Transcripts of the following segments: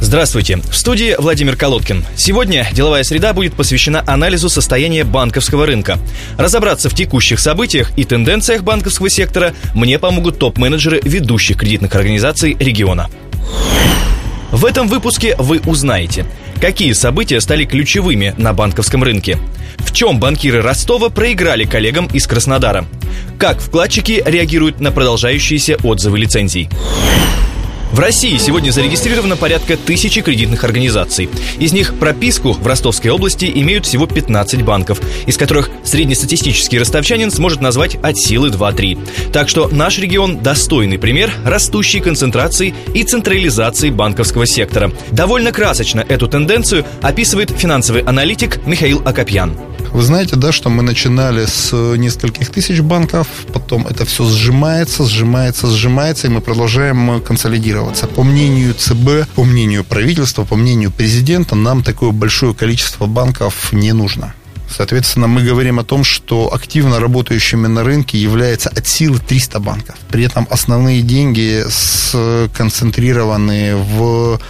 Здравствуйте. В студии Владимир Колодкин. Сегодня деловая среда будет посвящена анализу состояния банковского рынка. Разобраться в текущих событиях и тенденциях банковского сектора мне помогут топ-менеджеры ведущих кредитных организаций региона. В этом выпуске вы узнаете, какие события стали ключевыми на банковском рынке, в чем банкиры Ростова проиграли коллегам из Краснодара, как вкладчики реагируют на продолжающиеся отзывы лицензий. В России сегодня зарегистрировано порядка тысячи кредитных организаций. Из них прописку в Ростовской области имеют всего 15 банков, из которых среднестатистический ростовчанин сможет назвать от силы 2-3. Так что наш регион – достойный пример растущей концентрации и централизации банковского сектора. Довольно красочно эту тенденцию описывает финансовый аналитик Михаил Акопьян. Вы знаете, да, что мы начинали с нескольких тысяч банков, потом это все сжимается, сжимается, сжимается, и мы продолжаем консолидироваться. По мнению ЦБ, по мнению правительства, по мнению президента, нам такое большое количество банков не нужно. Соответственно, мы говорим о том, что активно работающими на рынке является от силы 300 банков. При этом основные деньги сконцентрированы в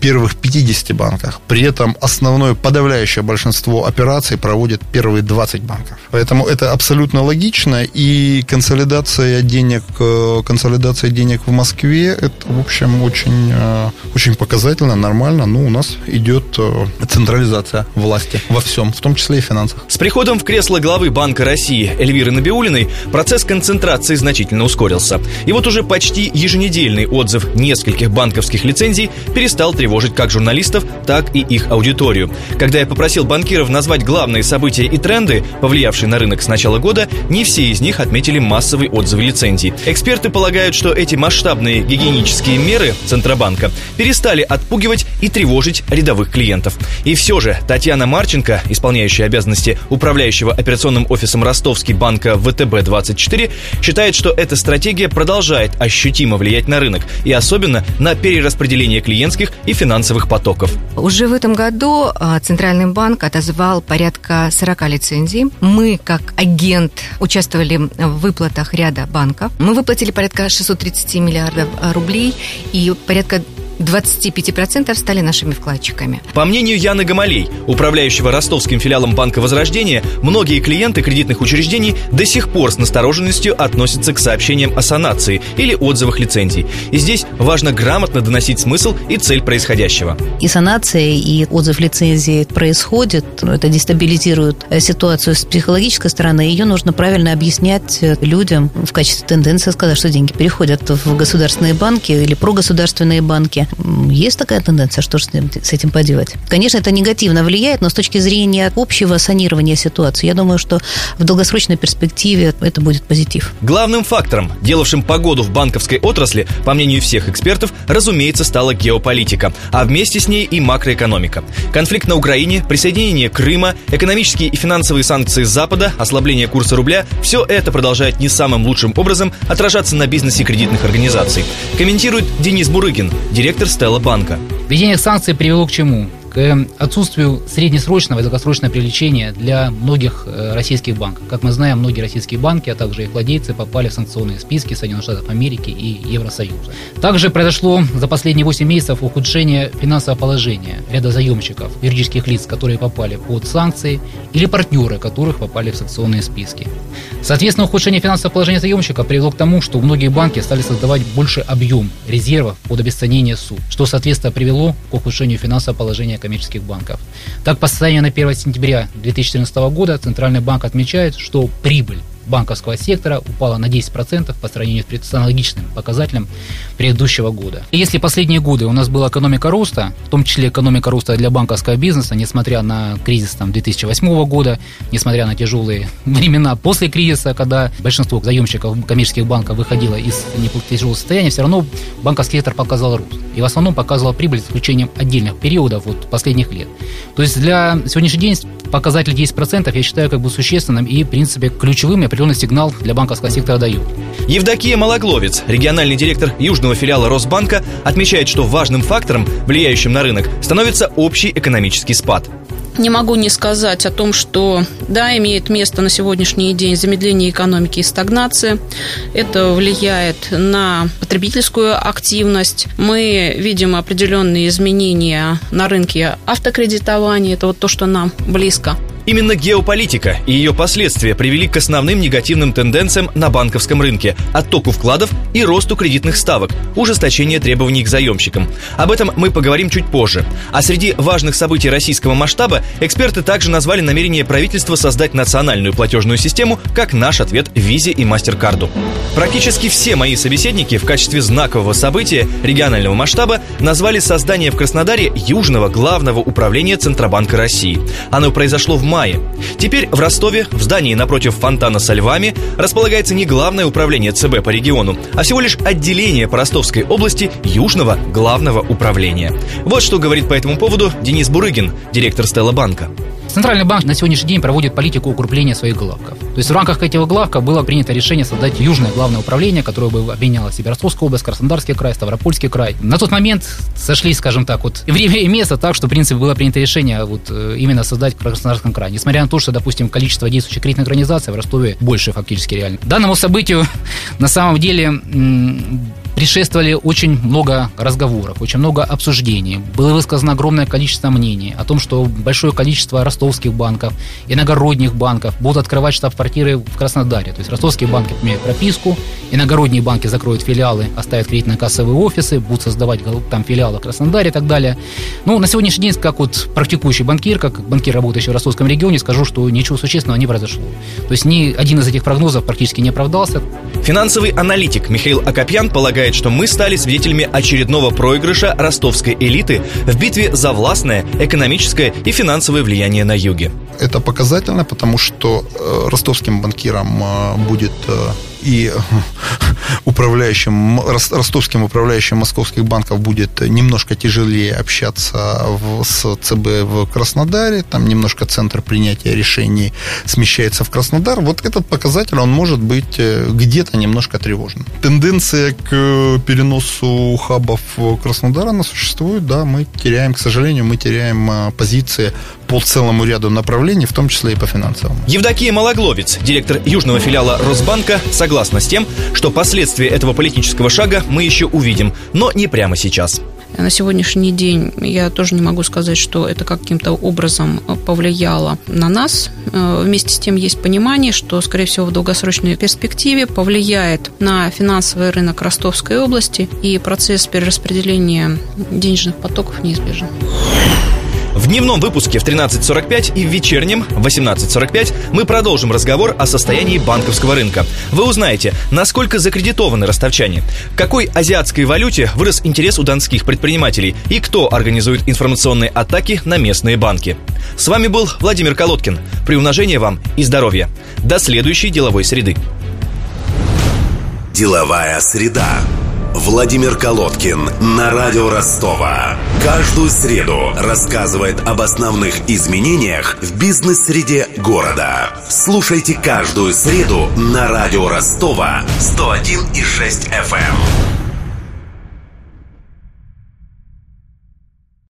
первых 50 банках. При этом основное подавляющее большинство операций проводят первые 20 банков. Поэтому это абсолютно логично. И консолидация денег, э, консолидация денег в Москве, это, в общем, очень, э, очень показательно, нормально. Ну, у нас идет э, централизация власти во всем, в том числе и финансовой финансах. С приходом в кресло главы Банка России Эльвиры Набиулиной процесс концентрации значительно ускорился. И вот уже почти еженедельный отзыв нескольких банковских лицензий перестал тревожить как журналистов, так и их аудиторию. Когда я попросил банкиров назвать главные события и тренды, повлиявшие на рынок с начала года, не все из них отметили массовый отзыв лицензий. Эксперты полагают, что эти масштабные гигиенические меры Центробанка перестали отпугивать и тревожить рядовых клиентов. И все же Татьяна Марченко, исполняющая обязанности управляющего операционным офисом Ростовский банка ВТБ-24, считает, что эта стратегия продолжает ощутимо влиять на рынок и особенно на перераспределение клиентских и финансовых потоков. Уже в этом году а, Центральный банк отозвал порядка 40 лицензий. Мы, как агент, участвовали в выплатах ряда банков. Мы выплатили порядка 630 миллиардов рублей и порядка 25% стали нашими вкладчиками. По мнению Яны Гамалей, управляющего ростовским филиалом Банка Возрождения, многие клиенты кредитных учреждений до сих пор с настороженностью относятся к сообщениям о санации или отзывах лицензий. И здесь важно грамотно доносить смысл и цель происходящего. И санация, и отзыв лицензии происходит. Это дестабилизирует ситуацию с психологической стороны. Ее нужно правильно объяснять людям в качестве тенденции сказать, что деньги переходят в государственные банки или прогосударственные банки. Есть такая тенденция, что с этим поделать? Конечно, это негативно влияет, но с точки зрения общего санирования ситуации, я думаю, что в долгосрочной перспективе это будет позитив. Главным фактором, делавшим погоду в банковской отрасли, по мнению всех экспертов, разумеется, стала геополитика, а вместе с ней и макроэкономика. Конфликт на Украине, присоединение Крыма, экономические и финансовые санкции Запада, ослабление курса рубля – все это продолжает не самым лучшим образом отражаться на бизнесе кредитных организаций. Комментирует Денис Бурыгин, директор директор Стелла Банка. Введение санкций привело к чему? К отсутствию среднесрочного и долгосрочного привлечения для многих э, российских банков. Как мы знаем, многие российские банки, а также их владельцы попали в санкционные списки Соединенных Штатов Америки и Евросоюза. Также произошло за последние 8 месяцев ухудшение финансового положения ряда заемщиков, юридических лиц, которые попали под санкции, или партнеры, которых попали в санкционные списки. Соответственно, ухудшение финансового положения заемщика привело к тому, что многие банки стали создавать больше объем резервов под обесценение суд, что, соответственно, привело к ухудшению финансового положения коммерческих банков. Так, по состоянию на 1 сентября 2014 года Центральный банк отмечает, что прибыль банковского сектора упала на 10% по сравнению с аналогичным показателем предыдущего года. И если последние годы у нас была экономика роста, в том числе экономика роста для банковского бизнеса, несмотря на кризис там, 2008 года, несмотря на тяжелые времена после кризиса, когда большинство заемщиков коммерческих банков выходило из тяжелого состояния, все равно банковский сектор показал рост. И в основном показывал прибыль с исключением отдельных периодов вот, последних лет. То есть для сегодняшний день показатель 10% я считаю как бы существенным и, в принципе, ключевым определенный сигнал для банковского сектора дают. Евдокия Малогловец, региональный директор южного филиала Росбанка, отмечает, что важным фактором, влияющим на рынок, становится общий экономический спад. Не могу не сказать о том, что да, имеет место на сегодняшний день замедление экономики и стагнация. Это влияет на потребительскую активность. Мы видим определенные изменения на рынке автокредитования. Это вот то, что нам близко. Именно геополитика и ее последствия привели к основным негативным тенденциям на банковском рынке – оттоку вкладов и росту кредитных ставок, ужесточение требований к заемщикам. Об этом мы поговорим чуть позже. А среди важных событий российского масштаба эксперты также назвали намерение правительства создать национальную платежную систему как наш ответ Визе и Мастеркарду. Практически все мои собеседники в качестве знакового события регионального масштаба назвали создание в Краснодаре Южного главного управления Центробанка России. Оно произошло в мае. Теперь в Ростове, в здании напротив фонтана со львами, располагается не главное управление ЦБ по региону, а всего лишь отделение по Ростовской области Южного главного управления. Вот что говорит по этому поводу Денис Бурыгин, директор Стелла Банка. Центральный банк на сегодняшний день проводит политику укрепления своих главков. То есть в рамках этих главков было принято решение создать Южное главное управление, которое бы объединяло в себе Ростовскую область, Краснодарский край, Ставропольский край. На тот момент сошлись, скажем так, вот время и место так, что, в принципе, было принято решение вот э, именно создать Краснодарском крае. Несмотря на то, что, допустим, количество действующих кредитных организаций в Ростове больше фактически реально. Данному событию на самом деле предшествовали очень много разговоров, очень много обсуждений. Было высказано огромное количество мнений о том, что большое количество ростовских банков, иногородних банков будут открывать штаб-квартиры в Краснодаре. То есть ростовские банки поменяют прописку, иногородние банки закроют филиалы, оставят кредитно-кассовые офисы, будут создавать там филиалы в Краснодаре и так далее. Ну, на сегодняшний день, как вот практикующий банкир, как банкир, работающий в ростовском регионе, скажу, что ничего существенного не произошло. То есть ни один из этих прогнозов практически не оправдался. Финансовый аналитик Михаил Акопьян полагает, что мы стали свидетелями очередного проигрыша ростовской элиты в битве за властное, экономическое и финансовое влияние на юге. Это показательно, потому что э, ростовским банкирам э, будет э, и управляющим, ростовским управляющим московских банков будет немножко тяжелее общаться в, с ЦБ в Краснодаре, там немножко центр принятия решений смещается в Краснодар. Вот этот показатель, он может быть э, где-то немножко тревожным. Тенденция к переносу хабов Краснодара, она существует, да, мы теряем, к сожалению, мы теряем э, позиции по целому ряду направлений, в том числе и по финансовым. Евдокия Малогловец, директор южного филиала Росбанка, согласна с тем, что последствия этого политического шага мы еще увидим, но не прямо сейчас. На сегодняшний день я тоже не могу сказать, что это каким-то образом повлияло на нас. Э, вместе с тем есть понимание, что, скорее всего, в долгосрочной перспективе повлияет на финансовый рынок Ростовской области, и процесс перераспределения денежных потоков неизбежен. В дневном выпуске в 13.45 и в вечернем в 18.45 мы продолжим разговор о состоянии банковского рынка. Вы узнаете, насколько закредитованы ростовчане, какой азиатской валюте вырос интерес у донских предпринимателей и кто организует информационные атаки на местные банки. С вами был Владимир Колодкин. Приумножения вам и здоровья. До следующей деловой среды. Деловая среда. Владимир Колодкин на радио Ростова. Каждую среду рассказывает об основных изменениях в бизнес-среде города. Слушайте каждую среду на радио Ростова 101,6 FM.